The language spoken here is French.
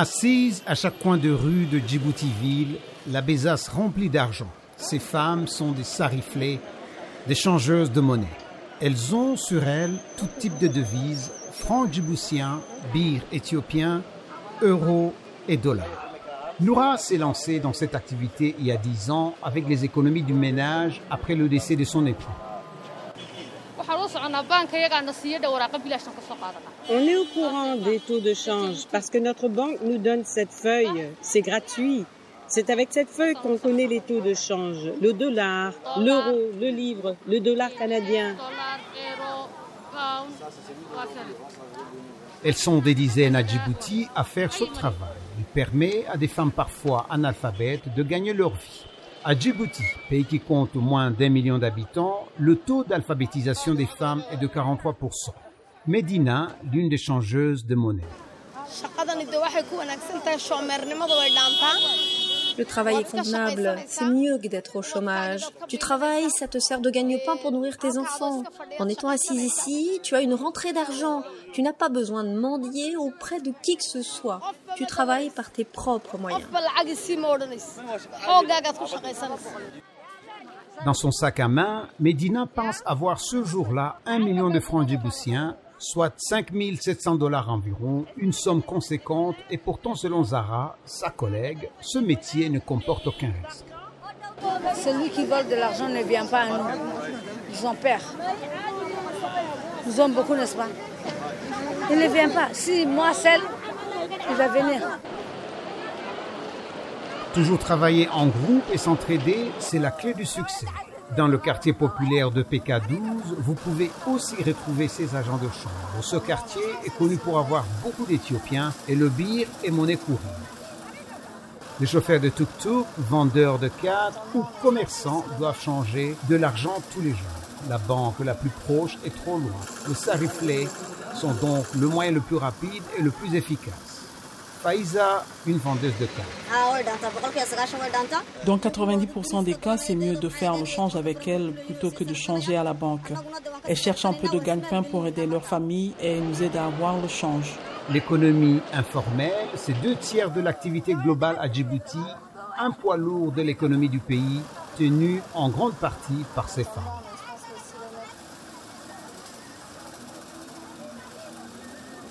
Assise à chaque coin de rue de Djibouti-Ville, la besace remplie d'argent. Ces femmes sont des sariflées, des changeuses de monnaie. Elles ont sur elles tout type de devises, francs djiboutiens, bir éthiopiens, euros et dollars. Noura s'est lancée dans cette activité il y a dix ans avec les économies du ménage après le décès de son époux. On est au courant des taux de change parce que notre banque nous donne cette feuille. C'est gratuit. C'est avec cette feuille qu'on connaît les taux de change. Le dollar, l'euro, le livre, le dollar canadien. Elles sont des dizaines à Djibouti à faire ce travail. Il permet à des femmes parfois analphabètes de gagner leur vie. À Djibouti, pays qui compte moins d'un million d'habitants, le taux d'alphabétisation des femmes est de 43%. Medina, l'une des changeuses de monnaie. Le travail est convenable, c'est mieux que d'être au chômage. Tu travailles, ça te sert de gagne-pain pour nourrir tes enfants. En étant assise ici, tu as une rentrée d'argent. Tu n'as pas besoin de mendier auprès de qui que ce soit. Tu travailles par tes propres moyens. Dans son sac à main, Medina pense avoir ce jour-là un million de francs djiboutiens soit 5700 dollars environ, une somme conséquente et pourtant selon Zara, sa collègue, ce métier ne comporte aucun risque. Celui qui vole de l'argent ne vient pas à nous. Ils ont peur. Nous ont beaucoup, n'est-ce pas? Il ne vient pas. Si moi seul, il va venir. Toujours travailler en groupe et s'entraider, c'est la clé du succès. Dans le quartier populaire de PK12, vous pouvez aussi retrouver ces agents de chambre. Ce quartier est connu pour avoir beaucoup d'Éthiopiens et le bir est monnaie courante. Les chauffeurs de tuk-tuk, vendeurs de cartes ou commerçants doivent changer de l'argent tous les jours. La banque la plus proche est trop loin. Les sariflés sont donc le moyen le plus rapide et le plus efficace. Faïza, une vendeuse de cartes. Dans 90% des cas, c'est mieux de faire le change avec elle plutôt que de changer à la banque. Elles cherchent un peu de gagne-pain pour aider leur famille et nous aident à avoir le change. L'économie informelle, c'est deux tiers de l'activité globale à Djibouti, un poids lourd de l'économie du pays, tenu en grande partie par ces femmes.